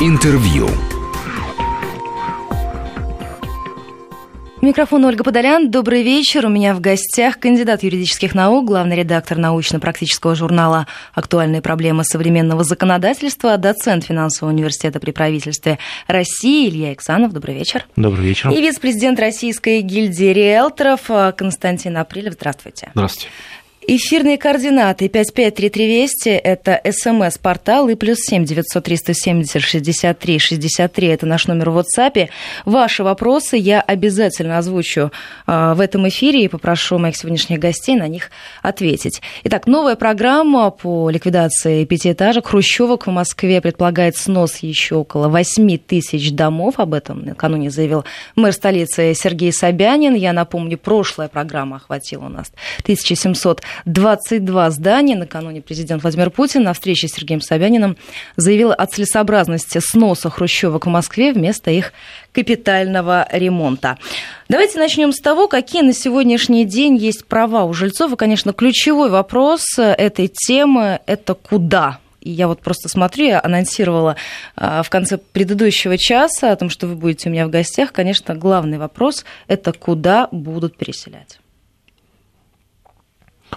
Интервью. Микрофон Ольга Подолян. Добрый вечер. У меня в гостях кандидат юридических наук, главный редактор научно-практического журнала «Актуальные проблемы современного законодательства», доцент финансового университета при правительстве России Илья Иксанов. Добрый вечер. Добрый вечер. И вице-президент Российской гильдии риэлторов Константин Апрелев. Здравствуйте. Здравствуйте. Эфирные координаты 553320 это смс-портал и плюс 7 903 170 63 63 это наш номер в WhatsApp. Ваши вопросы я обязательно озвучу э, в этом эфире и попрошу моих сегодняшних гостей на них ответить. Итак, новая программа по ликвидации пятиэтажек хрущевок в Москве предполагает снос еще около 8 тысяч домов. Об этом накануне заявил мэр столицы Сергей Собянин. Я напомню, прошлая программа охватила у нас 1700 22 здания. Накануне президент Владимир Путин на встрече с Сергеем Собяниным заявил о целесообразности сноса хрущевок в Москве вместо их капитального ремонта. Давайте начнем с того, какие на сегодняшний день есть права у жильцов. И, конечно, ключевой вопрос этой темы – это куда и я вот просто смотрю, я анонсировала а, в конце предыдущего часа о том, что вы будете у меня в гостях. Конечно, главный вопрос – это куда будут переселять.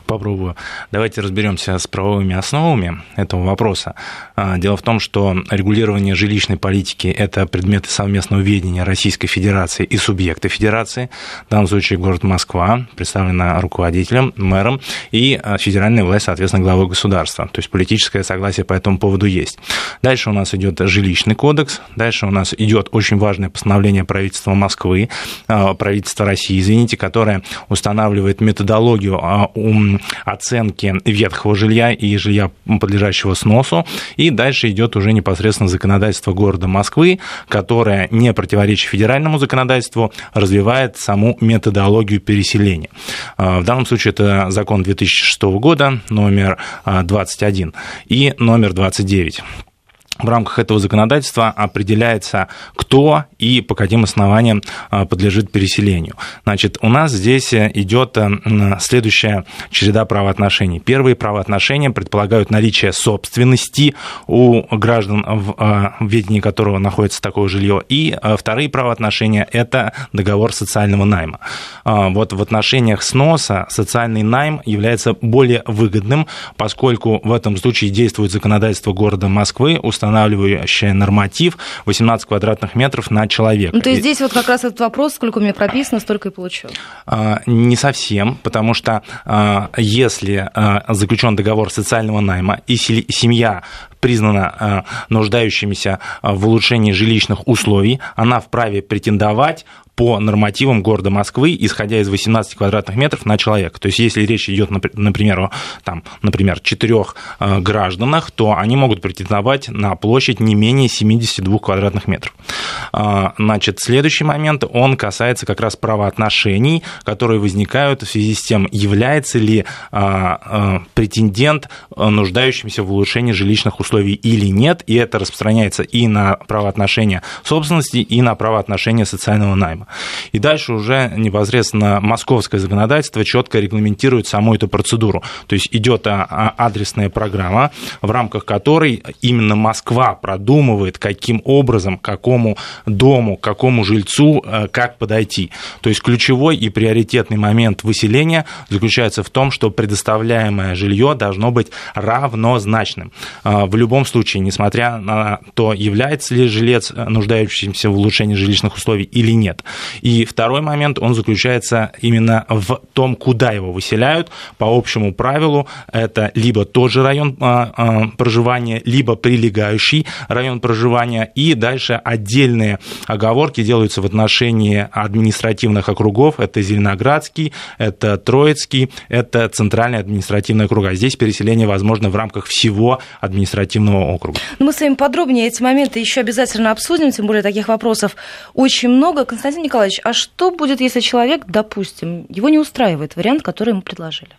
Попробую. Давайте разберемся с правовыми основами этого вопроса. А, дело в том, что регулирование жилищной политики – это предметы совместного ведения Российской Федерации и субъекта Федерации. В данном случае город Москва представлена руководителем, мэром и а, федеральная власть, соответственно, главой государства. То есть политическое согласие по этому поводу есть. Дальше у нас идет жилищный кодекс, дальше у нас идет очень важное постановление правительства Москвы, а, правительства России, извините, которое устанавливает методологию оценки ветхого жилья и жилья, подлежащего сносу. И дальше идет уже непосредственно законодательство города Москвы, которое, не противоречит федеральному законодательству, развивает саму методологию переселения. А, в данном случае это закон 2006 года, номер 21 а, и номер 29 в рамках этого законодательства определяется, кто и по каким основаниям а, подлежит переселению. Значит, у нас здесь идет э, следующая череда правоотношений. Первые правоотношения предполагают наличие собственности у граждан, в а, ведении которого находится такое жилье, и а, вторые правоотношения – это договор социального найма. Вот в отношениях сноса социальный найм является более выгодным, поскольку в этом случае действует законодательство города Москвы, устанавливающая норматив 18 квадратных метров на человека. Ну, то есть здесь вот как раз этот вопрос, сколько у меня прописано, столько и получу. А, не совсем, потому что а, если а, заключен договор социального найма и семья признана нуждающимися в улучшении жилищных условий, она вправе претендовать по нормативам города Москвы, исходя из 18 квадратных метров на человека. То есть, если речь идет, например, о там, например, четырех э, гражданах, то они могут претендовать на площадь не менее 72 квадратных метров. Значит, следующий момент, он касается как раз правоотношений, которые возникают в связи с тем, является ли претендент нуждающимся в улучшении жилищных условий или нет, и это распространяется и на правоотношения собственности, и на правоотношения социального найма. И дальше уже непосредственно московское законодательство четко регламентирует саму эту процедуру. То есть идет а, а, адресная программа, в рамках которой именно Москва продумывает, каким образом, какому дому, какому жильцу, э, как подойти. То есть ключевой и приоритетный момент выселения заключается в том, что предоставляемое жилье должно быть равнозначным. Э, в любом случае, несмотря на то, является ли жилец нуждающимся в улучшении жилищных условий или нет. И второй момент, он заключается именно в том, куда его выселяют. По общему правилу, это либо тот же район а, а, проживания, либо прилегающий район проживания. И дальше отдельные оговорки делаются в отношении административных округов. Это Зеленоградский, это Троицкий, это Центральный административный округ. А здесь переселение возможно в рамках всего административного округа. Ну, мы с вами подробнее эти моменты еще обязательно обсудим, тем более таких вопросов очень много. Константин Николаевич, а что будет, если человек, допустим, его не устраивает вариант, который ему предложили?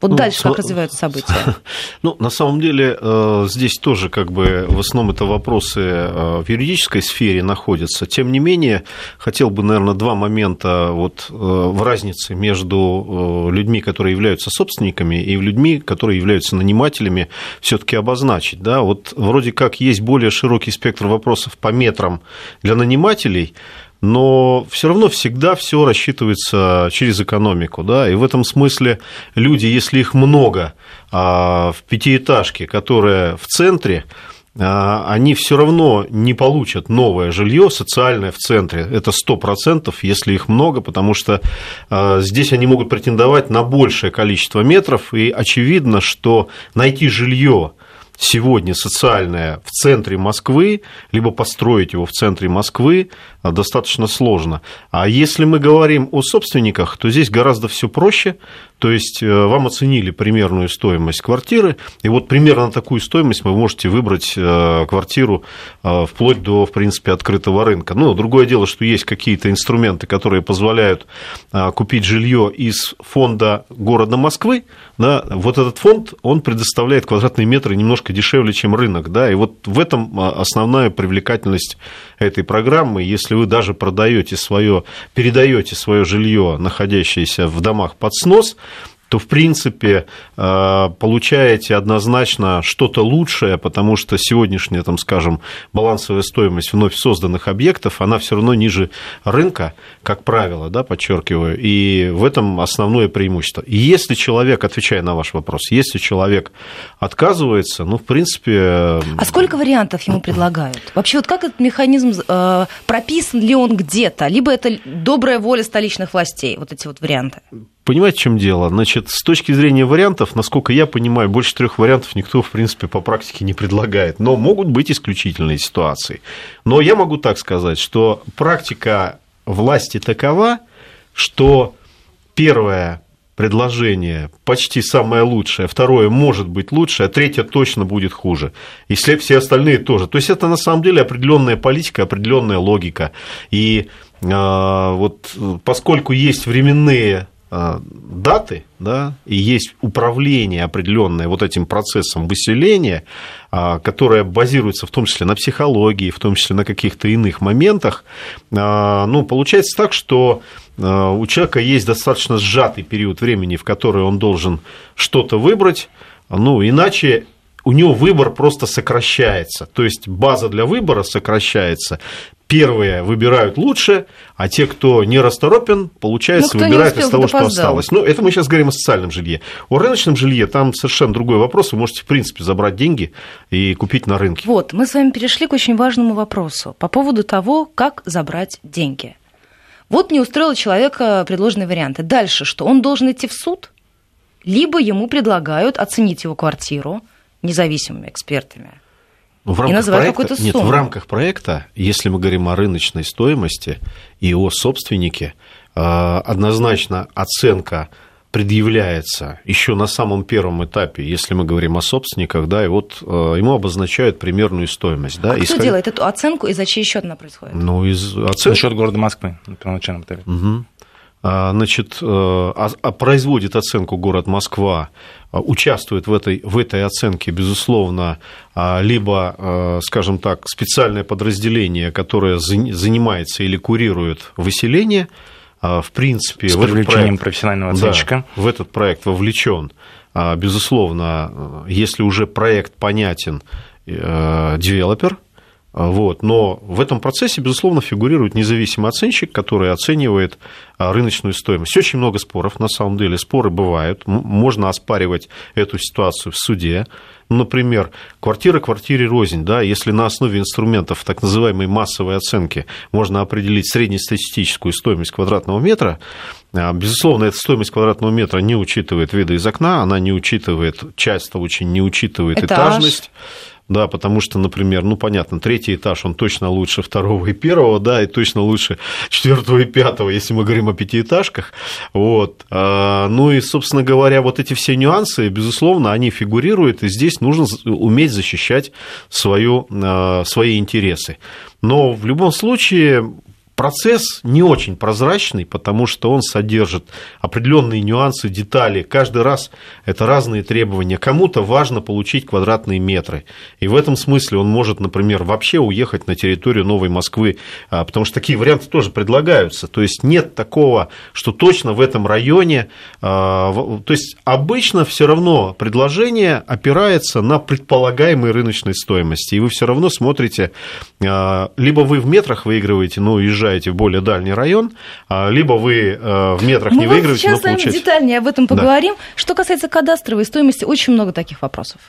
Вот ну, дальше как развиваются события? Ну, на самом деле, э, здесь тоже как бы в основном это вопросы э, в юридической сфере находятся. Тем не менее, хотел бы, наверное, два момента вот э, в разнице между людьми, которые являются собственниками, и людьми, которые являются нанимателями, все-таки обозначить. Да? Вот вроде как есть более широкий спектр вопросов по метрам для нанимателей, но все равно всегда все рассчитывается через экономику, да, и в этом смысле люди, если их много а, в пятиэтажке, которая в центре, а, они все равно не получат новое жилье социальное в центре. Это сто процентов, если их много, потому что а, здесь они могут претендовать на большее количество метров, и очевидно, что найти жилье сегодня социальное в центре Москвы, либо построить его в центре Москвы достаточно сложно. А если мы говорим о собственниках, то здесь гораздо все проще. То есть э, вам оценили примерную стоимость квартиры, и вот примерно такую стоимость вы можете выбрать э, квартиру э, вплоть до, в принципе, открытого рынка. Ну, другое дело, что есть какие-то инструменты, которые позволяют купить жилье из фонда города Москвы. Да, вот этот фонд, он предоставляет квадратные метры немножко дешевле, чем рынок. Да, и вот в этом основная привлекательность этой программы. Если вы даже продаете свое, передаете свое жилье, находящееся в домах под снос, то, в принципе, э, получаете однозначно что-то лучшее, потому что сегодняшняя, там, скажем, балансовая стоимость вновь созданных объектов, она все равно ниже рынка, как правило, да, подчеркиваю, и в этом основное преимущество. И если человек, отвечая на ваш вопрос, если человек отказывается, ну, в принципе... А сколько вариантов ему предлагают? Вообще, вот как этот механизм э, прописан ли он где-то? Либо это добрая воля столичных властей, вот эти вот варианты? Понимаете, в чем дело? Значит, с точки зрения вариантов, насколько я понимаю, больше трех вариантов никто, в принципе, по практике не предлагает. Но могут быть исключительные ситуации. Но я могу так сказать, что практика власти такова, что первое предложение почти самое лучшее, второе может быть лучше, а третье точно будет хуже. И все остальные тоже. То есть это на самом деле определенная политика, определенная логика. И э, вот поскольку есть временные даты, да, и есть управление определенное вот этим процессом выселения, а, которое базируется в том числе на психологии, в том числе на каких-то иных моментах, а, ну, получается так, что э, у человека есть достаточно сжатый период времени, в который он должен что-то выбрать, ну, иначе у него выбор просто сокращается. То есть база для выбора сокращается. Первые выбирают лучше, а те, кто не расторопен, получается, ну, выбирают из того, что осталось. Ну, это мы сейчас говорим о социальном жилье. О рыночном жилье там совершенно другой вопрос. Вы можете, в принципе, забрать деньги и купить на рынке. Вот, мы с вами перешли к очень важному вопросу по поводу того, как забрать деньги. Вот не устроил человека предложенные варианты. Дальше что? Он должен идти в суд, либо ему предлагают оценить его квартиру, независимыми экспертами. Ну, в рамках и называть проекта, Нет, в рамках проекта, если мы говорим о рыночной стоимости и о собственнике, э, однозначно оценка предъявляется еще на самом первом этапе, если мы говорим о собственниках, да, и вот э, ему обозначают примерную стоимость. Да, а исход... кто делает эту оценку и за чей счет она происходит? Ну, из оцен... За счет города Москвы на первоначальном этапе. Угу. Значит, э, а, а производит оценку город Москва а, участвует в этой, в этой оценке, безусловно, а, либо, а, скажем так, специальное подразделение, которое занимается или курирует выселение, в принципе... С привлечением проект, профессионального оценщика. Да, в этот проект вовлечен, безусловно, если уже проект понятен, э, девелопер, вот. Но в этом процессе, безусловно, фигурирует независимый оценщик, который оценивает а, рыночную стоимость. Очень много споров, на самом деле, споры бывают. Можно оспаривать эту ситуацию в суде. Например, квартира квартире рознь, да, если на основе инструментов так называемой массовой оценки можно определить среднестатистическую стоимость квадратного метра, а, безусловно, эта стоимость квадратного метра не учитывает виды из окна, она не учитывает, часто очень не учитывает Этаж. этажность да, потому что, например, ну, понятно, третий этаж, он точно лучше второго и первого, да, и точно лучше четвертого и пятого, если мы говорим о пятиэтажках, вот, а, ну и, собственно говоря, вот эти все нюансы, безусловно, они фигурируют, и здесь нужно уметь защищать свою, а, свои интересы. Но в любом случае процесс не очень прозрачный, потому что он содержит определенные нюансы, детали. Каждый раз это разные требования. Кому-то важно получить квадратные метры. И в этом смысле он может, например, вообще уехать на территорию Новой Москвы, а, потому что такие варианты тоже предлагаются. То есть нет такого, что точно в этом районе. А, то есть обычно все равно предложение опирается на предполагаемой рыночной стоимости. И вы все равно смотрите, а, либо вы в метрах выигрываете, но уезжаете в более дальний район, либо вы в метрах Мы не выигрываете, но получаете... сейчас детальнее об этом поговорим. Да. Что касается кадастровой стоимости, очень много таких вопросов.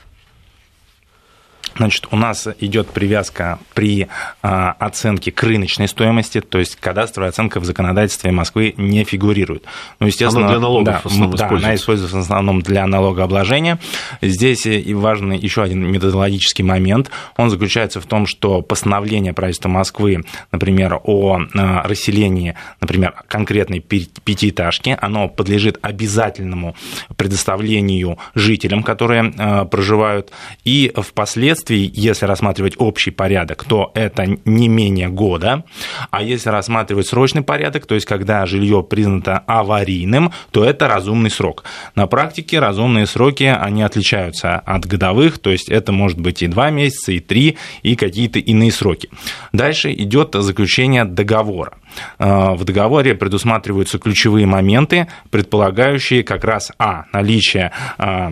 Значит, у нас идет привязка при а, оценке к рыночной стоимости, то есть кадастровая оценка в законодательстве Москвы не фигурирует. Ну, естественно, она для налогов да, в основном да, она используется в основном для налогообложения. Здесь и важный еще один методологический момент. Он заключается в том, что постановление правительства Москвы, например, о а, расселении, например, конкретной пятиэтажки, оно подлежит обязательному предоставлению жителям, которые а, проживают, и впоследствии впоследствии, если рассматривать общий порядок, то это не менее года, а если рассматривать срочный порядок, то есть когда жилье признано аварийным, то это разумный срок. На практике разумные сроки, они отличаются от годовых, то есть это может быть и 2 месяца, и 3, и какие-то иные сроки. Дальше идет заключение договора. Э, в договоре предусматриваются ключевые моменты, предполагающие как раз а. наличие э,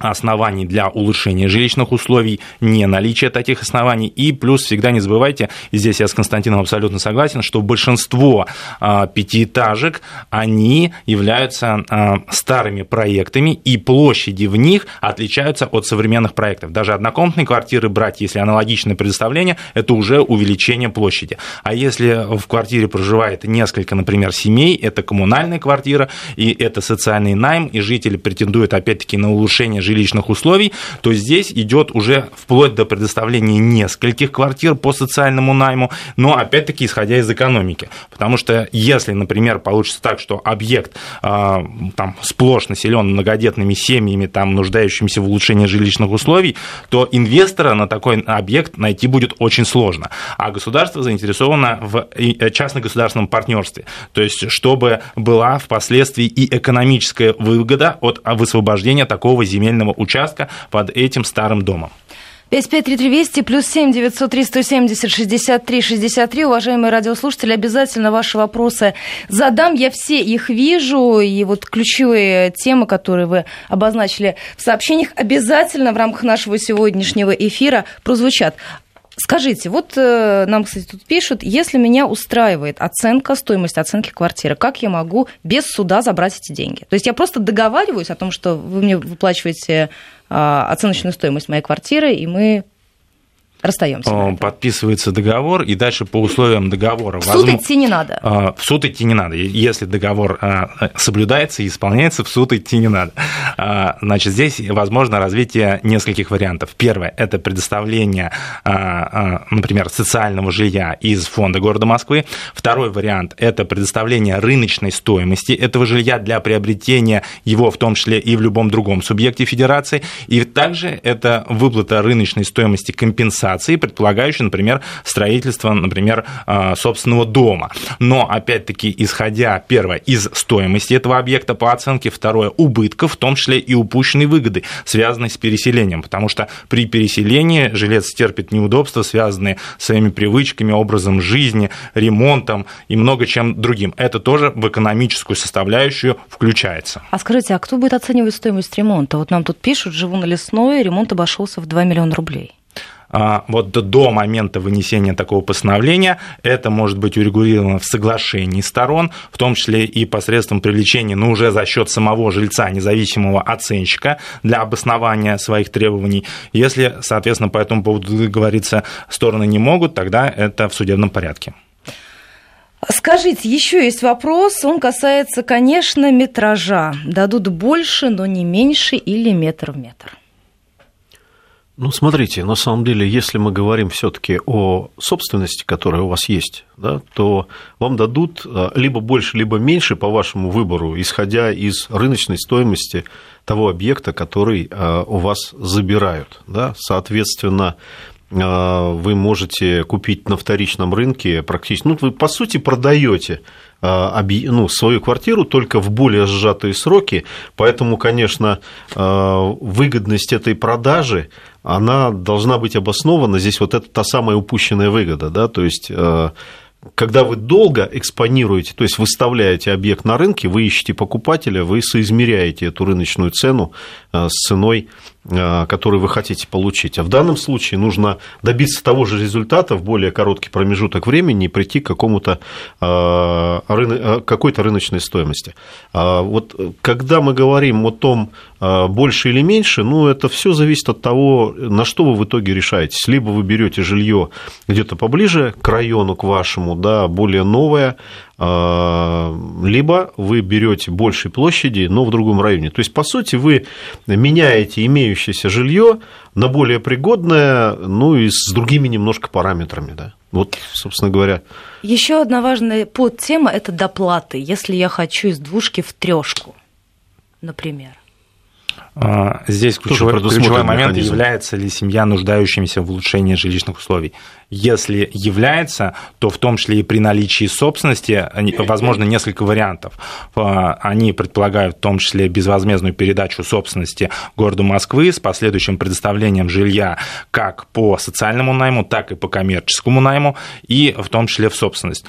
оснований для улучшения жилищных условий, не наличие таких оснований. И плюс всегда не забывайте, здесь я с Константином абсолютно согласен, что большинство а, пятиэтажек, они являются а, старыми проектами, и площади в них отличаются от современных проектов. Даже однокомнатные квартиры брать, если аналогичное предоставление, это уже увеличение площади. А если в квартире проживает несколько, например, семей, это коммунальная квартира, и это социальный найм, и жители претендуют опять-таки на улучшение жилищных условий, то здесь идет уже вплоть до предоставления нескольких квартир по социальному найму, но опять-таки исходя из экономики. Потому что если, например, получится так, что объект а, там, сплошь населен многодетными семьями, там, нуждающимися в улучшении жилищных условий, то инвестора на такой объект найти будет очень сложно. А государство заинтересовано в э, частно-государственном партнерстве. То есть, чтобы была впоследствии и экономическая выгода от высвобождения такого земельного земельного участка под этим старым домом. 553320 плюс 7 903 170 63 63. Уважаемые радиослушатели, обязательно ваши вопросы задам. Я все их вижу. И вот ключевые темы, которые вы обозначили в сообщениях, обязательно в рамках нашего сегодняшнего эфира прозвучат. Скажите, вот э, нам, кстати, тут пишут, если меня устраивает оценка, стоимость оценки квартиры, как я могу без суда забрать эти деньги? То есть я просто договариваюсь о том, что вы мне выплачиваете э, оценочную стоимость моей квартиры, и мы расстаемся. Подписывается договор, и дальше по условиям договора... В суд возможно, идти не надо. А, в суд идти не надо. Если договор а, соблюдается и исполняется, в суд идти не надо. А, значит, здесь возможно развитие нескольких вариантов. Первое – это предоставление, например, социального жилья из фонда города Москвы. Второй вариант – это предоставление рыночной стоимости этого жилья для приобретения его, в том числе и в любом другом субъекте федерации. И также это выплата рыночной стоимости компенсации предполагающей, например, строительство, например, а, собственного дома. Но, опять-таки, исходя, первое, из стоимости этого объекта по оценке, второе, убытков, в том числе и упущенной выгоды, связанной с переселением, потому что при переселении жилец терпит неудобства, связанные с своими привычками, образом жизни, ремонтом и много чем другим. Это тоже в экономическую составляющую включается. А скажите, а кто будет оценивать стоимость ремонта? Вот нам тут пишут, живу на лесной, ремонт обошелся в 2 миллиона рублей. А, вот до момента вынесения такого постановления это может быть урегулировано в соглашении сторон, в том числе и посредством привлечения, но уже за счет самого жильца, независимого оценщика для обоснования своих требований. Если, соответственно, по этому поводу договориться стороны не могут, тогда это в судебном порядке. Скажите, еще есть вопрос, он касается, конечно, метража. Дадут больше, но не меньше или метр в метр? Ну, смотрите, на самом деле, если мы говорим все-таки о собственности, которая у вас есть, да, то вам дадут а, либо больше, либо меньше по вашему выбору, исходя из рыночной стоимости того объекта, который а, у вас забирают. Да. Соответственно, вы можете купить на вторичном рынке практически, ну, вы, по сути, продаете ну, свою квартиру только в более сжатые сроки, поэтому, конечно, выгодность этой продажи, она должна быть обоснована, здесь вот это та самая упущенная выгода, да, то есть когда вы долго экспонируете, то есть выставляете объект на рынке, вы ищете покупателя, вы соизмеряете эту рыночную цену э, с ценой Э, который вы хотите получить. А в данном случае нужно добиться того же результата в более короткий промежуток времени и прийти к какому-то э, э, какой-то рыночной стоимости. А вот когда мы говорим о том, больше или меньше, ну, это все зависит от того, на что вы в итоге решаетесь. Либо вы берете жилье где-то поближе к району, к вашему, да, более новое, либо вы берете большей площади, но в другом районе. То есть, по сути, вы меняете имеющееся жилье на более пригодное, ну и с другими немножко параметрами, да. Вот, собственно говоря. Еще одна важная подтема – это доплаты. Если я хочу из двушки в трешку, например. А, здесь ключевой, ключевой момент, механизм. является ли семья нуждающимся в улучшении жилищных условий. Если является, то в том числе и при наличии собственности, возможно, несколько вариантов. А, они предполагают в том числе безвозмездную передачу собственности городу Москвы с последующим предоставлением жилья как по социальному найму, так и по коммерческому найму, и в том числе в собственность.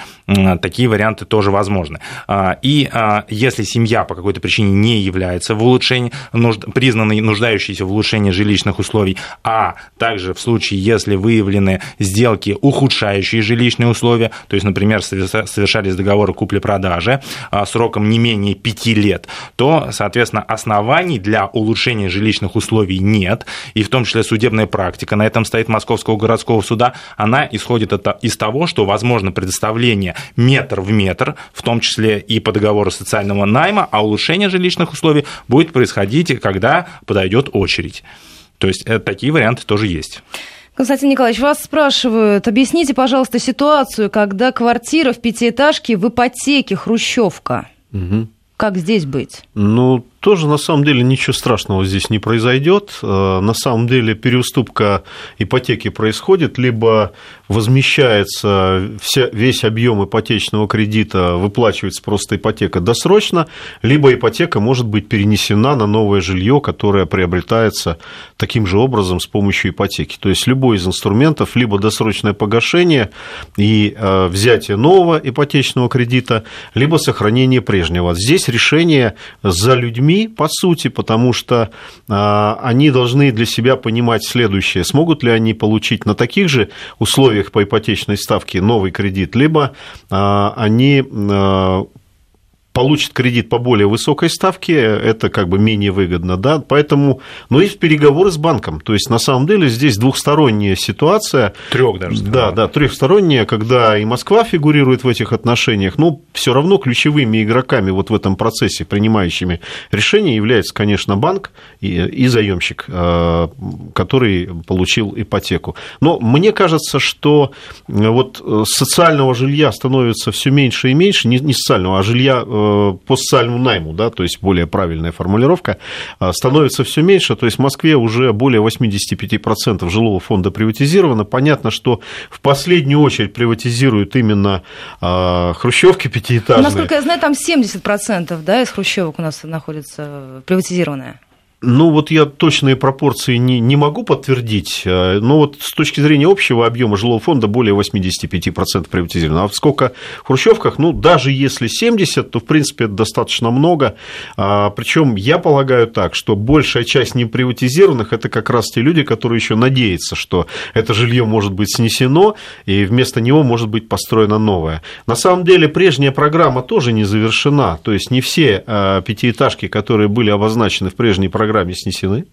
Такие варианты тоже возможны. А, и если семья по какой-то причине не является в улучшении, признанной нуждающейся в улучшении жилищных условий, а также в случае, если выявлены сделки, ухудшающие жилищные условия, то есть, например, совершались договоры купли-продажи а, сроком не менее пяти лет, то, соответственно, оснований для улучшения жилищных условий нет, и в том числе судебная практика. На этом стоит Московского городского суда, она исходит из того, что возможно предоставление метр в метр, в том числе и по договору социального найма, а улучшение жилищных условий будет происходить, когда когда подойдет очередь. То есть это, такие варианты тоже есть. Константин Николаевич, вас спрашивают, объясните, пожалуйста, ситуацию, когда квартира в пятиэтажке в ипотеке хрущевка. Угу. Как здесь быть? Ну, тоже на самом деле ничего страшного здесь не произойдет. Э, на самом деле переуступка ипотеки происходит, либо возмещается вся, весь объем ипотечного кредита, выплачивается просто ипотека досрочно, либо ипотека может быть перенесена на новое жилье, которое приобретается таким же образом с помощью ипотеки. То есть любой из инструментов, либо досрочное погашение и э, взятие нового ипотечного кредита, либо сохранение прежнего. Здесь решение за людьми людьми, по сути, потому что а, они должны для себя понимать следующее. Смогут ли они получить на таких же условиях по ипотечной ставке новый кредит, либо а, они а, получит кредит по более высокой ставке, это как бы менее выгодно, да, поэтому, ну, есть переговоры с банком, то есть, на самом деле, здесь двухсторонняя ситуация. Трех даже. Да, да, трехсторонняя, когда и Москва фигурирует в этих отношениях, но все равно ключевыми игроками вот в этом процессе, принимающими решения, является, конечно, банк и, и заемщик, э, который получил ипотеку. Но мне кажется, что вот социального жилья становится все меньше и меньше, не, не социального, а жилья э, Э, по социальному найму, да, то есть более правильная формулировка, э, становится все меньше, то есть в Москве уже более 85% жилого фонда приватизировано. Понятно, что в последнюю очередь приватизируют именно э, хрущевки пятиэтажные. Насколько я знаю, там 70% да, из хрущевок у нас находится приватизированная. Ну, вот я точные пропорции не, не могу подтвердить, э, но вот с точки зрения общего объема жилого фонда более 85% приватизировано. А сколько в хрущевках, ну, даже если 70, то, в принципе, это достаточно много. А, Причем я полагаю так, что большая часть неприватизированных – это как раз те люди, которые еще надеются, что это жилье может быть снесено, и вместо него может быть построено новое. На самом деле, прежняя программа тоже не завершена, то есть не все э, пятиэтажки, которые были обозначены в прежней программе, программе снесены.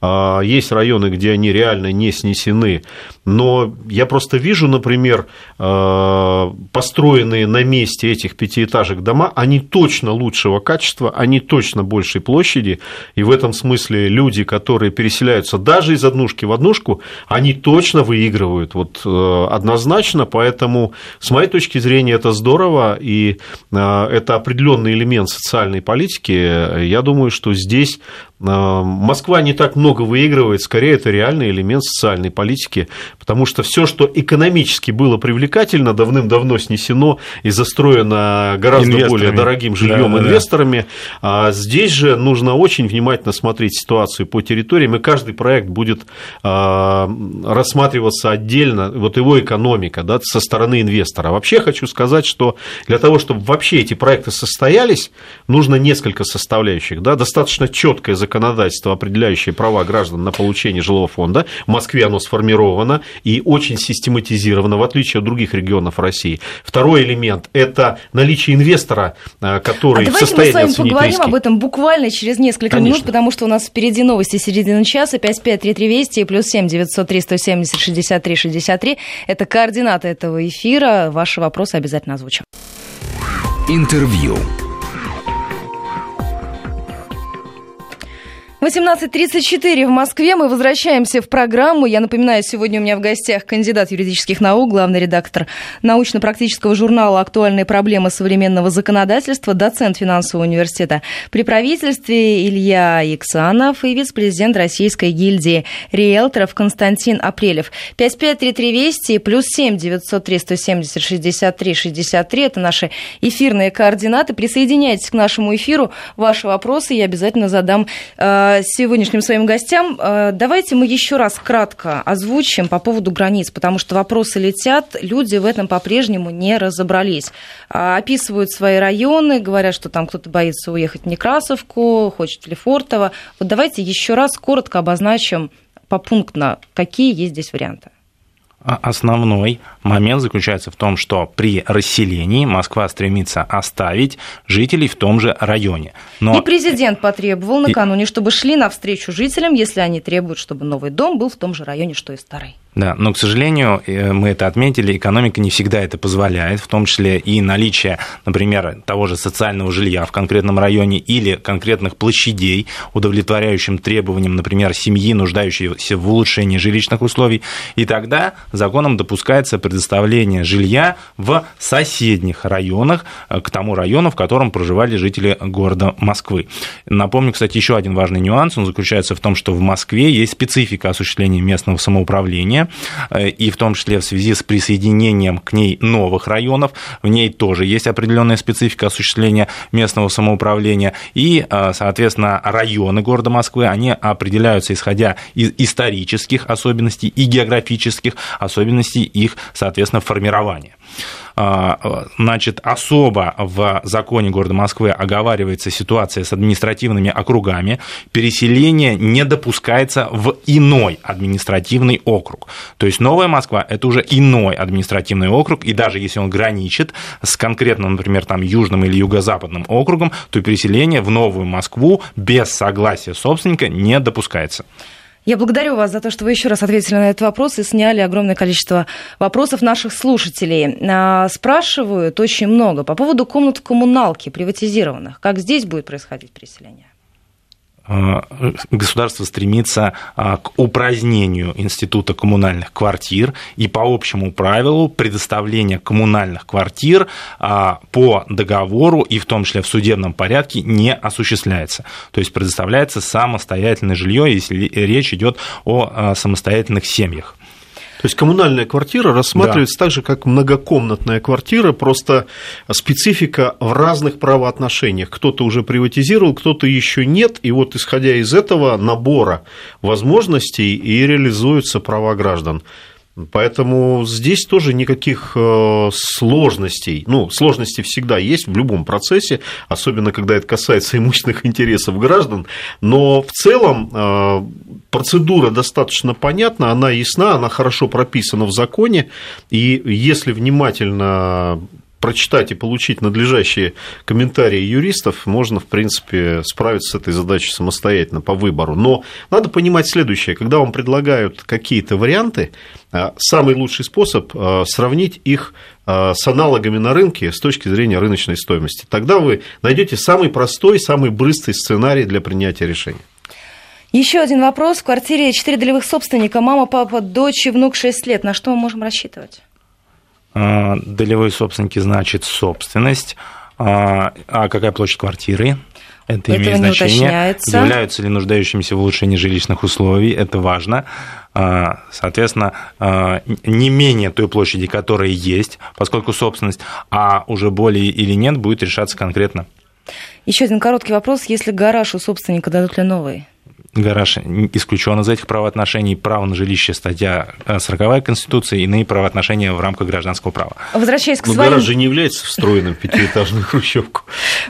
А, есть районы, где они реально не снесены. Но я просто вижу, например, а, построенные на месте этих пятиэтажек дома, они точно лучшего качества, они точно большей площади. И в этом смысле люди, которые переселяются даже из однушки в однушку, они точно выигрывают. Вот э, однозначно. Поэтому, с моей точки зрения, это здорово. И э, это определенный элемент социальной политики. Я думаю, что здесь э, Москва не так много много выигрывает, скорее это реальный элемент социальной политики, потому что все, что экономически было привлекательно, давным-давно снесено и застроено гораздо более дорогим жильем да, инвесторами. Да. А здесь же нужно очень внимательно смотреть ситуацию по территориям, и каждый проект будет а, рассматриваться отдельно, вот его экономика да, со стороны инвестора. Вообще хочу сказать, что для того, чтобы вообще эти проекты состоялись, нужно несколько составляющих. Да? Достаточно четкое законодательство, определяющее права граждан на получение жилого фонда. В Москве оно сформировано и очень систематизировано, в отличие от других регионов России. Второй элемент – это наличие инвестора, а, который а в состоянии мы с вами поговорим риски. об этом буквально через несколько Конечно. минут, потому что у нас впереди новости середины часа, 553320 и плюс 7 903 170 63 63. Это координаты этого эфира. Ваши вопросы обязательно озвучим. Интервью. 18.34 в Москве. Мы возвращаемся в программу. Я напоминаю, сегодня у меня в гостях кандидат юридических наук, главный редактор научно-практического журнала «Актуальные проблемы современного законодательства», доцент финансового университета при правительстве Илья Иксанов и вице-президент Российской гильдии риэлторов Константин Апрелев. 553320 плюс 7 903 170 63 63 – это наши эфирные координаты. Присоединяйтесь к нашему эфиру. Ваши вопросы я обязательно задам э, сегодняшним своим гостям. Э, давайте мы еще раз кратко озвучим по поводу границ, потому что вопросы летят, люди в этом по-прежнему не разобрались. А, описывают свои районы, говорят, что там кто-то боится уехать в Некрасовку, хочет в Лефортово. Вот давайте еще раз коротко обозначим попунктно, какие есть здесь варианты. А основной момент заключается в том, что при расселении Москва стремится оставить жителей в том же районе. Но... И президент потребовал накануне, чтобы шли навстречу жителям, если они требуют, чтобы новый дом был в том же районе, что и старый. Да, но, к сожалению, э, мы это отметили, экономика не всегда это позволяет, в том числе и наличие, например, того же социального жилья в конкретном районе или конкретных площадей, удовлетворяющим требованиям, например, семьи, нуждающейся в улучшении жилищных условий. И тогда законом допускается предоставление жилья в соседних районах э, к тому району, в котором проживали жители города Москвы. Напомню, кстати, еще один важный нюанс, он заключается в том, что в Москве есть специфика осуществления местного самоуправления, Э, и в том числе в связи с присоединением к ней новых районов. В ней тоже есть определенная специфика осуществления местного самоуправления. И, э, соответственно, районы города Москвы, они определяются исходя из исторических особенностей и географических особенностей их, соответственно, формирования. А, значит, особо в законе города Москвы оговаривается ситуация с административными округами. Переселение не допускается в иной административный округ. То есть Новая Москва – это уже иной административный округ, и даже если он граничит с конкретным, например, там, южным или юго-западным округом, то переселение в Новую Москву без согласия собственника не допускается. Я благодарю вас за то, что вы еще раз ответили на этот вопрос и сняли огромное количество вопросов наших слушателей. А, спрашивают очень много по поводу комнат коммуналки приватизированных. Как здесь будет происходить переселение? Э, государство стремится а, к упразднению института коммунальных квартир и по общему правилу предоставление коммунальных квартир а, по договору и в том числе в судебном порядке не осуществляется. То есть предоставляется самостоятельное жилье, если речь идет о самостоятельных семьях. То есть коммунальная квартира рассматривается да. так же, как многокомнатная квартира, просто специфика в разных правоотношениях. Кто-то уже приватизировал, кто-то еще нет, и вот исходя из этого набора возможностей и реализуются права граждан. Поэтому здесь тоже никаких э, сложностей. Ну, сложности всегда есть в любом процессе, особенно когда это касается имущественных интересов граждан. Но в целом э, процедура достаточно понятна, она ясна, она хорошо прописана в законе. И если внимательно прочитать и получить надлежащие комментарии юристов, можно, в принципе, справиться с этой задачей самостоятельно по выбору. Но надо понимать следующее. Когда вам предлагают какие-то варианты, а, самый лучший способ а, сравнить их а, с аналогами на рынке с точки зрения рыночной стоимости. Тогда вы найдете самый простой, самый быстрый сценарий для принятия решения. Еще один вопрос. В квартире четыре долевых собственника, мама, папа, дочь и внук 6 лет. На что мы можем рассчитывать? Долевые собственники значит собственность. А какая площадь квартиры? Это имеет значение. Являются ли нуждающимися в улучшении жилищных условий, это важно. А, соответственно, а, не менее той площади, которая есть, поскольку собственность, а уже более или нет, будет решаться конкретно. Еще один короткий вопрос. Если гараж у собственника, дадут ли новый? Гараж исключен из этих правоотношений. Право на жилище, статья 40 э, Конституции, иные правоотношения в рамках гражданского права. Возвращаясь к Но своим... гараж же не является встроенным пятиэтажную хрущевку.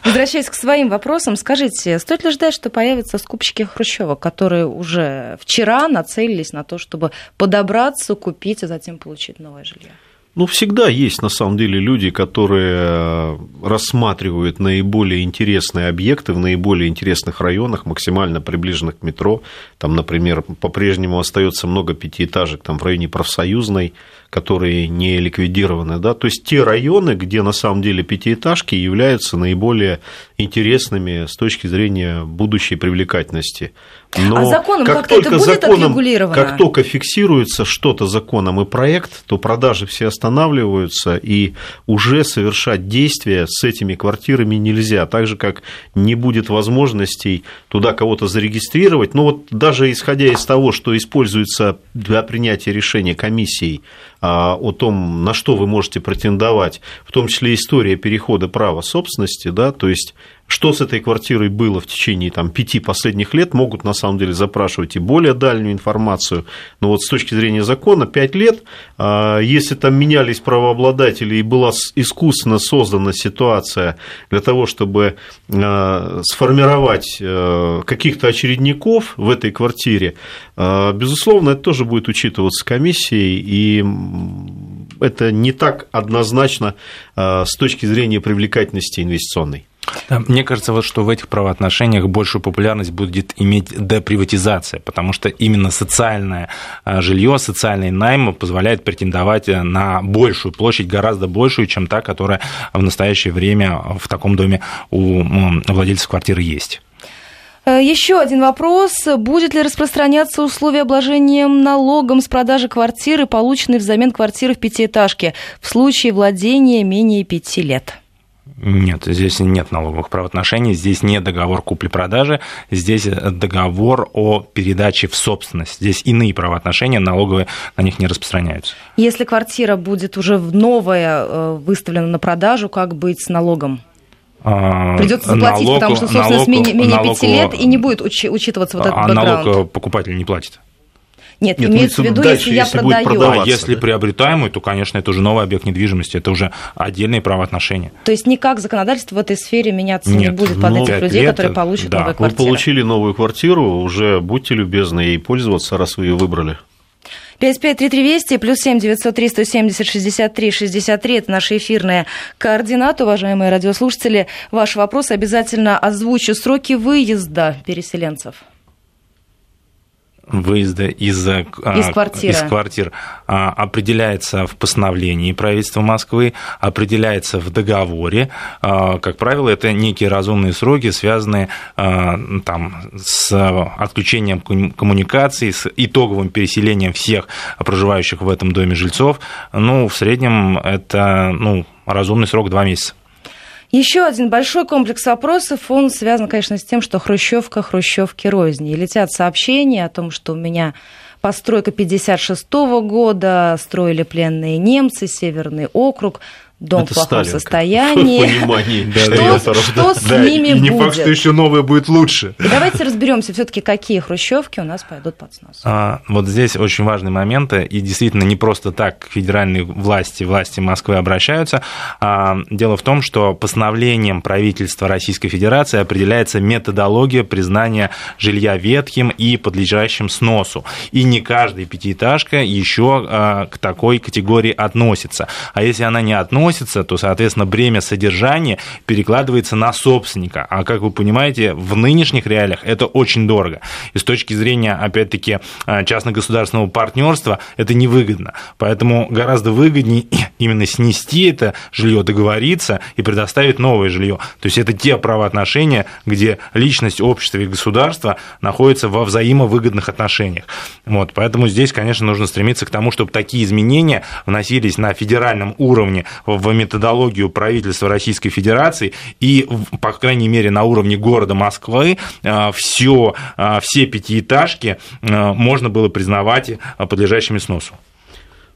Возвращаясь к своим вопросам, скажите, стоит ли ждать, что появятся скупщики хрущевок, которые уже вчера нацелились на то, чтобы подобраться, купить, а затем получить новое жилье? Ну, всегда есть, на самом деле, люди, которые э, рассматривают наиболее интересные объекты в наиболее интересных районах, максимально приближенных к метро. Там, например, по-прежнему остается много пятиэтажек там, в районе профсоюзной, которые не ликвидированы. Да? То есть те районы, где на самом деле пятиэтажки являются наиболее интересными с точки зрения будущей привлекательности. Но а законом как только это будет законом, отрегулировано? Как только фиксируется что-то законом и проект, то продажи все останавливаются, и уже совершать действия с этими квартирами нельзя. Так же, как не будет возможностей туда кого-то зарегистрировать. Ну вот даже исходя из того, что используется для принятия решения комиссией а, о том, на что вы можете претендовать, в том числе история перехода права собственности, да, то есть что с этой квартирой было в течение там, пяти последних лет, могут на самом деле запрашивать и более дальнюю информацию. Но вот с точки зрения закона, пять лет, а, если там менялись правообладатели и была искусственно создана ситуация для того, чтобы а, сформировать э, каких-то очередников в этой квартире, а, безусловно, это тоже будет учитываться комиссией, и это не так однозначно с точки зрения привлекательности инвестиционной. Да, мне кажется, вот, что в этих правоотношениях большую популярность будет иметь деприватизация, потому что именно социальное а, жилье, социальный найм позволяет претендовать э, на большую площадь, гораздо большую, чем та, которая в настоящее время в таком доме у владельцев квартиры есть. Э, Еще один вопрос. Будет ли распространяться условия обложения налогом с продажи квартиры, полученной взамен квартиры в пятиэтажке, в случае владения менее пяти лет? Нет, здесь нет налоговых правоотношений, здесь не договор купли-продажи, здесь договор о передаче в собственность. Здесь иные правоотношения, налоговые на них не распространяются. Если квартира будет уже новая э, выставлена на продажу, как быть с налогом? А, Придется заплатить, налог, потому что собственность налог, менее, менее лет, и не будет учитываться вот этот а бэкграунд. налог покупатель не платит. Нет, Нет имеется в виду, дальше, если я если продаю. А если приобретаемый, то, конечно, это уже новый объект недвижимости, это уже отдельные правоотношения. То есть никак законодательство в этой сфере меняться Нет, не будет под этих людей, лет, которые получат да. новую квартиру. Вы получили новую квартиру, уже будьте любезны ей пользоваться, раз вы ее выбрали. 553320 плюс 7 903 170 63 63 это наши эфирные координаты, уважаемые радиослушатели. Ваш вопрос обязательно озвучу. Сроки выезда переселенцев выезда из, а, из, квартиры. из квартир а, определяется в постановлении правительства Москвы, определяется в договоре. А, как правило, это некие разумные сроки, связанные там, с отключением коммуникаций, с итоговым переселением всех проживающих в этом доме жильцов. Ну, в среднем это ну, разумный срок два месяца. Еще один большой комплекс вопросов, он связан, конечно, с тем, что хрущевка хрущевки розни. И летят сообщения о том, что у меня постройка 56 -го года, строили пленные немцы, Северный округ дом это в плохом Сталинка. состоянии. Понимании. Что, что с да, ними и не будет? факт, что еще новое будет лучше. Давайте разберемся все-таки, какие хрущевки у нас пойдут под снос. А, вот здесь очень важный момент, и действительно не просто так федеральные власти, власти Москвы обращаются. А, дело в том, что постановлением правительства Российской Федерации определяется методология признания жилья ветхим и подлежащим сносу. И не каждая пятиэтажка еще а, к такой категории относится. А если она не относится, вносится, то, соответственно, бремя содержания перекладывается на собственника. А как вы понимаете, в нынешних реалиях это очень дорого. И с точки зрения, опять-таки, а, частно-государственного партнерства это невыгодно. Поэтому гораздо выгоднее именно снести это жилье, договориться и предоставить новое жилье. То есть это те правоотношения, где личность общества и государства находятся во взаимовыгодных отношениях. Вот, поэтому здесь, конечно, нужно стремиться к тому, чтобы такие изменения вносились на федеральном уровне в методологию правительства Российской Федерации, и, по крайней мере, на уровне города Москвы все, все пятиэтажки можно было признавать подлежащими сносу.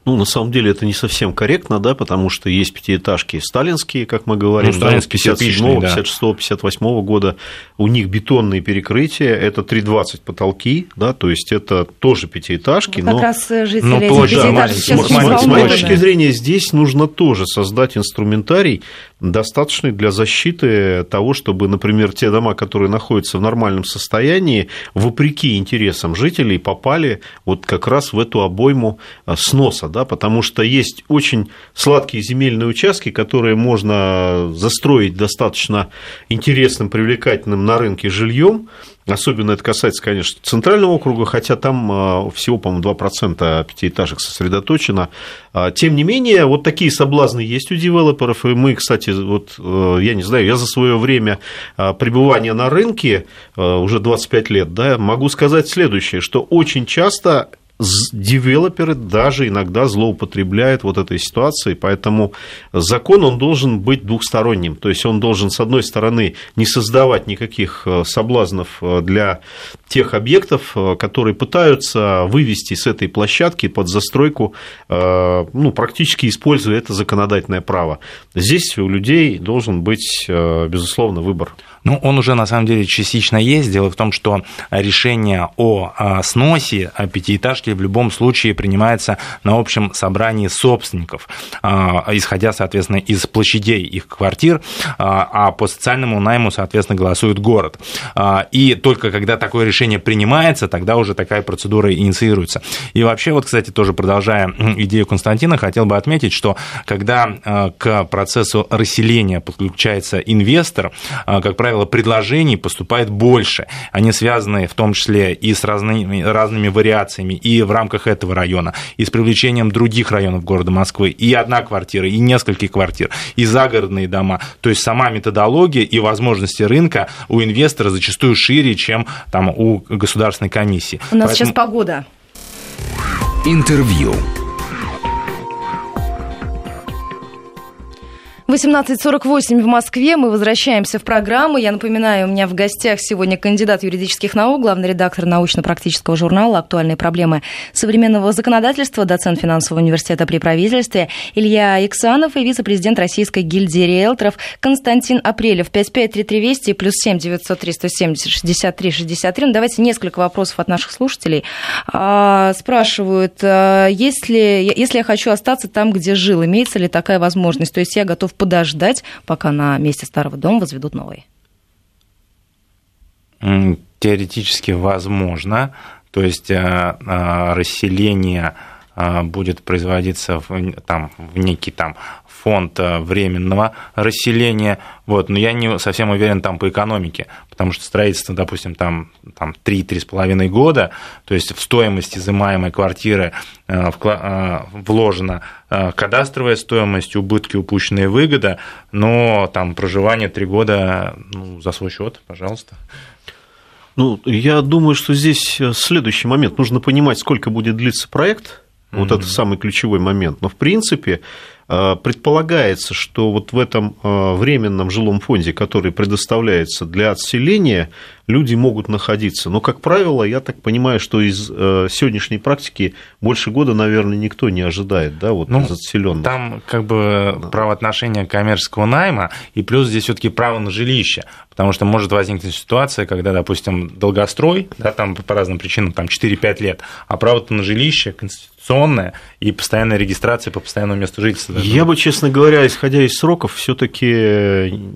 Ну, на самом деле это не совсем корректно, да, потому что есть пятиэтажки сталинские, как мы говорим, ну, да, 57 56 58 года, у них бетонные перекрытия, это 3,20 потолки, да, то есть это тоже пятиэтажки. Ну, как но... раз жители ну, этих пятиэтажек сейчас с, с моей точки зрения, здесь нужно тоже создать инструментарий, достаточный для защиты того, чтобы, например, те дома, которые находятся в нормальном состоянии, вопреки интересам жителей, попали вот как раз в эту обойму э, сноса, да, потому что есть очень сладкие земельные участки, которые можно застроить достаточно интересным, привлекательным на рынке жильем, Особенно это касается, конечно, центрального округа, хотя там а, всего, по-моему, 2% пятиэтажек сосредоточено. А, тем не менее, вот такие соблазны есть у девелоперов, и мы, кстати, вот, э, я не знаю, я за свое время а, пребывания на рынке, э, уже 25 лет, да, могу сказать следующее, что очень часто девелоперы даже иногда злоупотребляют вот этой ситуацией, поэтому закон, он должен быть двухсторонним, то есть он должен, с одной стороны, не создавать никаких э, соблазнов э, для тех объектов, э, которые пытаются вывести с этой площадки под застройку, ну, практически используя это законодательное право. Здесь у людей должен быть, безусловно, выбор. Ну, он уже на самом деле частично есть. Дело в том, что решение о сносе пятиэтажки в любом случае принимается на общем собрании собственников, а, исходя, соответственно, из площадей их квартир, а, а по социальному найму, соответственно, голосует город. И только когда такое решение принимается, тогда уже такая процедура инициируется. И вообще, вот, кстати, тоже продолжая идею Константина, хотел бы отметить, что когда к процессу расселения подключается инвестор, как правило, предложений поступает больше. Они связаны в том числе и с разными, разными вариациями и в рамках этого района, и с привлечением других районов города Москвы, и одна квартира, и нескольких квартир, и загородные дома. То есть сама методология и возможности рынка у инвестора зачастую шире, чем там, у государственной комиссии. У нас Поэтому... сейчас погода. Интервью. 18.48 в Москве. Мы возвращаемся в программу. Я напоминаю, у меня в гостях сегодня кандидат юридических наук, главный редактор научно-практического журнала «Актуальные проблемы современного законодательства», доцент финансового университета при правительстве Илья Иксанов и вице-президент Российской гильдии риэлторов Константин Апрелев. 5533 Вести плюс 7 903 170 63 63. Ну, давайте несколько вопросов от наших слушателей. А, спрашивают, а, если, если я хочу остаться там, где жил, имеется ли такая возможность? То есть я готов подождать, пока на месте старого дома возведут новый? Теоретически возможно. То есть э, э, расселение э, будет производиться в, там, в некий там фонд э, временного расселения, вот, но я не совсем уверен там по экономике, потому что строительство, допустим, там, там 3-3,5 года, то есть в стоимость изымаемой квартиры э, э, вложена кадастровая стоимость, убытки, упущенная выгода, но там проживание 3 года ну, за свой счет, пожалуйста. Ну, я думаю, что здесь следующий момент. Нужно понимать, сколько будет длиться проект. Вот mm-hmm. это самый ключевой момент. Но, в принципе, предполагается, что вот в этом э, временном жилом фонде, который предоставляется для отселения, люди могут находиться. Но, как правило, я так понимаю, что из э, сегодняшней практики больше года, наверное, никто не ожидает, да, вот ну, из отселенных. Там как бы да. правоотношения коммерческого найма, и плюс здесь все таки право на жилище, потому что может возникнуть ситуация, когда, допустим, долгострой, да, там по разным причинам, там 4-5 лет, а право на жилище конституционное и постоянная регистрация по постоянному месту жительства. Я бы, честно говоря, исходя из сроков, все-таки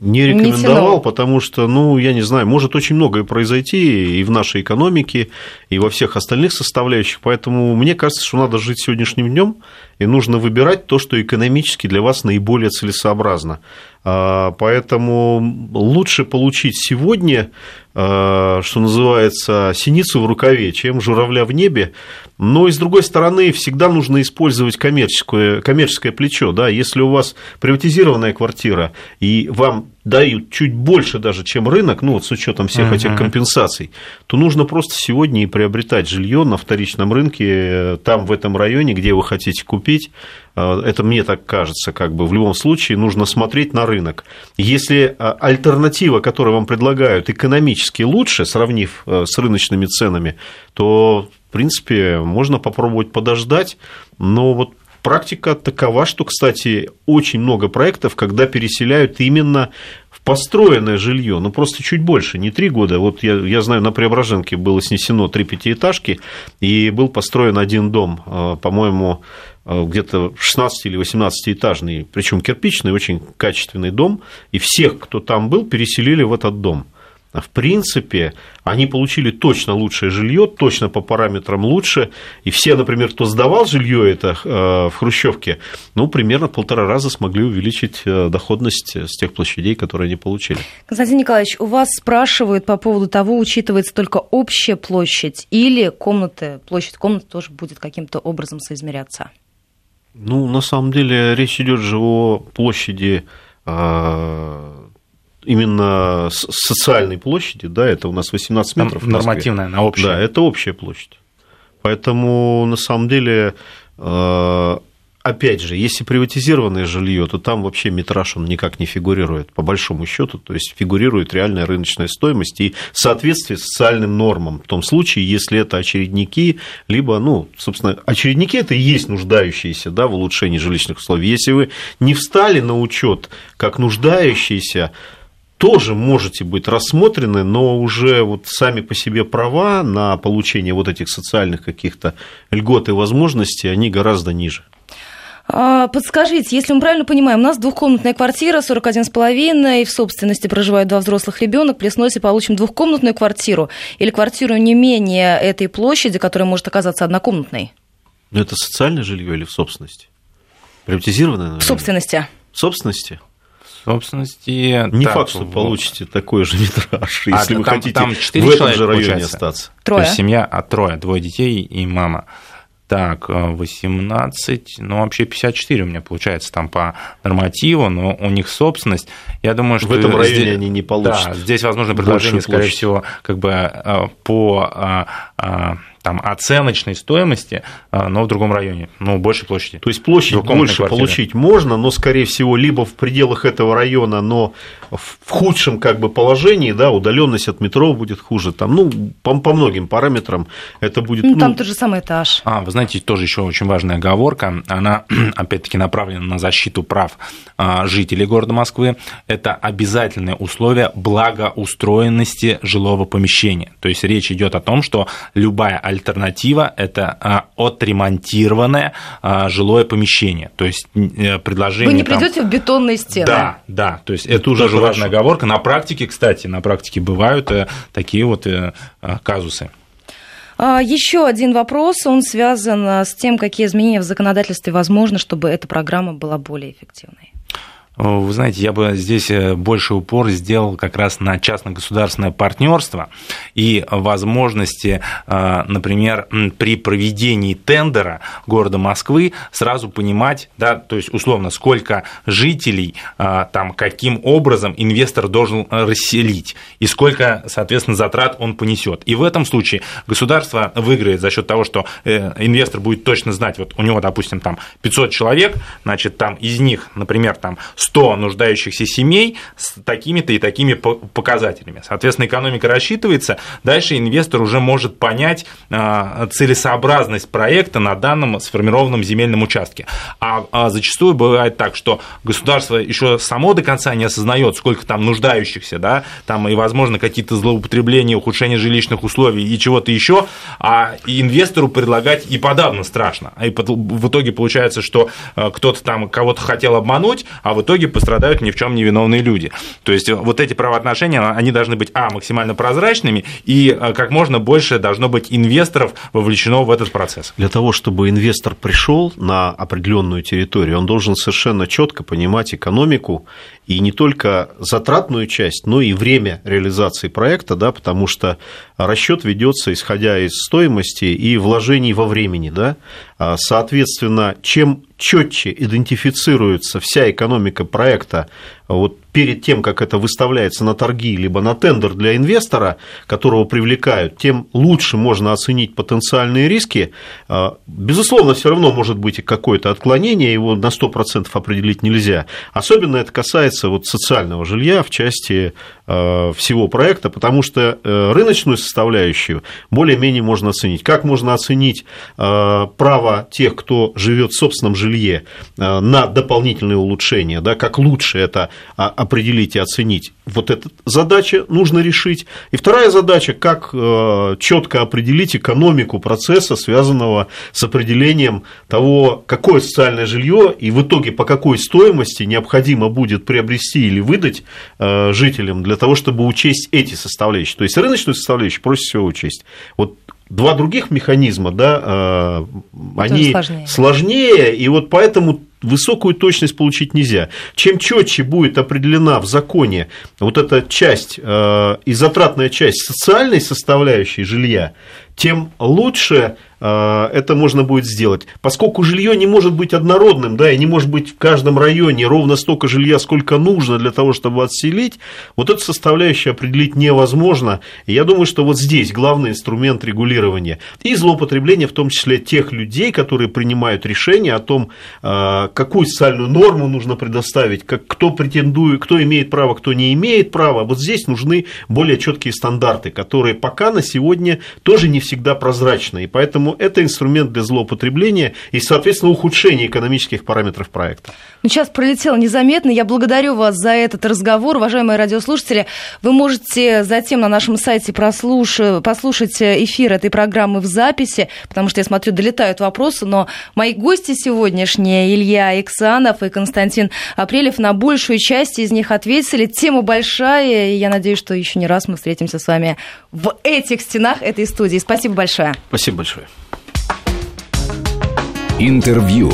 не рекомендовал, не потому что, ну, я не знаю, может очень многое произойти и в нашей экономике, и во всех остальных составляющих. Поэтому мне кажется, что надо жить сегодняшним днем, и нужно выбирать то, что экономически для вас наиболее целесообразно. А, поэтому лучше получить сегодня, а, что называется, синицу в рукаве, чем журавля в небе. Но и с другой стороны, всегда нужно использовать коммерческое, коммерческое плечо. Да? Если у вас приватизированная квартира, и вам дают чуть больше даже, чем рынок, ну вот с учетом всех uh-huh. этих компенсаций, то нужно просто сегодня и приобретать жилье на вторичном рынке, э, там в этом районе, где вы хотите купить. Э, это мне так кажется, как бы в любом случае нужно смотреть на рынок. Если э, альтернатива, которую вам предлагают, экономически лучше, сравнив с рыночными ценами, то в принципе, можно попробовать подождать, но вот практика такова, что, кстати, очень много проектов, когда переселяют именно в построенное жилье, ну просто чуть больше, не три года. Вот я, я знаю, на Преображенке было снесено три пятиэтажки, и был построен один дом, э, по-моему, э, где-то 16 или 18 этажный, причем кирпичный, очень качественный дом, и всех, кто там был, переселили в этот дом в принципе, они получили точно лучшее жилье, точно по параметрам лучше. И все, например, кто сдавал жилье это э, в Хрущевке, ну, примерно в полтора раза смогли увеличить э, доходность с тех площадей, которые они получили. Константин Николаевич, у вас спрашивают по поводу того, учитывается только общая площадь или комнаты, площадь комнаты тоже будет каким-то образом соизмеряться? Ну, на самом деле, речь идет же о площади э, именно социальной площади, да, это у нас 18 метров. Нормативная, на общая. Да, это общая площадь. Поэтому, на самом деле, э, опять же, если приватизированное жилье, то там вообще метраж он никак не фигурирует, по большому счету, то есть фигурирует реальная рыночная стоимость и соответствие социальным нормам, в том случае, если это очередники, либо, ну, собственно, очередники это и есть нуждающиеся да, в улучшении жилищных условий. Если вы не встали на учет как нуждающиеся, тоже можете быть рассмотрены, но уже вот сами по себе права на получение вот этих социальных каких-то льгот и возможностей, они гораздо ниже. А, подскажите, если мы правильно понимаем, у нас двухкомнатная квартира, 41,5, и в собственности проживают два взрослых ребенка, плюс если получим двухкомнатную квартиру или квартиру не менее этой площади, которая может оказаться однокомнатной? Но это социальное жилье или в собственности? Приватизированное? Наверное? В собственности. В собственности? Собственности. Не так, факт, что в... получите такой же метраж, а, если вы там, хотите там в этом же районе получается. остаться. Трое. То есть семья, а трое, двое детей и мама. Так, 18, ну вообще 54 у меня получается там по нормативу, но у них собственность. Я думаю, что... В этом районе здесь, они не получат. Да, здесь возможно предложение, скорее всего, как бы э, по э, э, там, оценочной стоимости, а, но в другом районе, ну, больше площади. То есть площадь больше квартиры. получить можно, но, скорее всего, либо в пределах этого района, но в худшем как бы положении, да, удаленность от метро будет хуже, там, ну, по, по многим параметрам это будет... Ну, там ну... тот же самый этаж. А, вы знаете, тоже еще очень важная оговорка, она, опять-таки, направлена на защиту прав а, жителей города Москвы, это обязательное условие благоустроенности жилого помещения. То есть речь идет о том, что любая альтернатива – это а, отремонтированное а, жилое помещение. То есть э, предложение… Вы не придете там... в бетонные стены. Да, да. То есть это уже тоже важная оговорка. На практике, кстати, на практике бывают э, такие вот э, казусы. А, Еще один вопрос, он связан с тем, какие изменения в законодательстве возможны, чтобы эта программа была более эффективной. Вы знаете, я бы здесь э, больше упор сделал как раз на частно-государственное партнерство и возможности, э, например, при проведении тендера города Москвы сразу понимать, да, то есть условно, сколько жителей, э, там, каким образом инвестор должен расселить и сколько, соответственно, затрат он понесет. И в этом случае государство выиграет за счет того, что инвестор будет точно знать, вот у него, допустим, там 500 человек, значит, там из них, например, там 100 нуждающихся семей с такими-то и такими показателями. Соответственно, экономика рассчитывается, дальше инвестор уже может понять а, целесообразность проекта на данном сформированном земельном участке. А, а зачастую бывает так, что государство еще само до конца не осознает, сколько там нуждающихся, да, там и, возможно, какие-то злоупотребления, ухудшение жилищных условий и чего-то еще, а инвестору предлагать и подавно страшно. И в итоге получается, что а, кто-то там кого-то хотел обмануть, а в итоге итоге пострадают ни в чем не виновные люди. То есть вот эти правоотношения, они должны быть, а, максимально прозрачными, и как можно больше должно быть инвесторов вовлечено в этот процесс. Для того, чтобы инвестор пришел на определенную территорию, он должен совершенно четко понимать экономику и не только затратную часть, но и время реализации проекта, да, потому что расчет ведется исходя из стоимости и вложений во времени. Да? А, соответственно, чем четче идентифицируется вся экономика проекта вот перед тем, как это выставляется на торги, либо на тендер для инвестора, которого привлекают, тем лучше можно оценить потенциальные риски. А, безусловно, все равно может быть какое-то отклонение, его на 100% определить нельзя. Особенно это касается вот социального жилья в части а, всего проекта, потому что э, рыночную составляющую более-менее можно оценить. Как можно оценить а, право тех, кто живет в собственном жилье на дополнительные улучшения, да, как лучше это определить и оценить. Вот эта задача нужно решить. И вторая задача, как э, четко определить экономику процесса, связанного с определением того, какое социальное жилье и в итоге по какой стоимости необходимо будет приобрести или выдать э, жителям для того, чтобы учесть эти составляющие. То есть рыночную составляющую проще всего учесть. Вот два других механизма, да, э, они сложнее. сложнее, и вот поэтому высокую точность получить нельзя. Чем четче будет определена в законе вот эта часть э, и затратная часть социальной составляющей жилья, тем лучше а, это можно будет сделать. Поскольку жилье не может быть однородным, да, и не может быть в каждом районе ровно столько жилья, сколько нужно для того, чтобы отселить, вот эту составляющую определить невозможно. И я думаю, что вот здесь главный инструмент регулирования и злоупотребления, в том числе тех людей, которые принимают решение о том, а, какую социальную норму нужно предоставить, как, кто претендует, кто имеет право, кто не имеет права. Вот здесь нужны более четкие стандарты, которые пока на сегодня тоже не всегда прозрачны. И поэтому Поэтому это инструмент для злоупотребления и, соответственно, ухудшения экономических параметров проекта. Ну, сейчас пролетело незаметно. Я благодарю вас за этот разговор. Уважаемые радиослушатели, вы можете затем на нашем сайте прослуш... послушать эфир этой программы в записи, потому что я смотрю, долетают вопросы, но мои гости сегодняшние, Илья Иксанов и Константин Апрелев, на большую часть из них ответили. Тема большая, и я надеюсь, что еще не раз мы встретимся с вами в этих стенах этой студии. Спасибо большое. Спасибо большое. Интервью.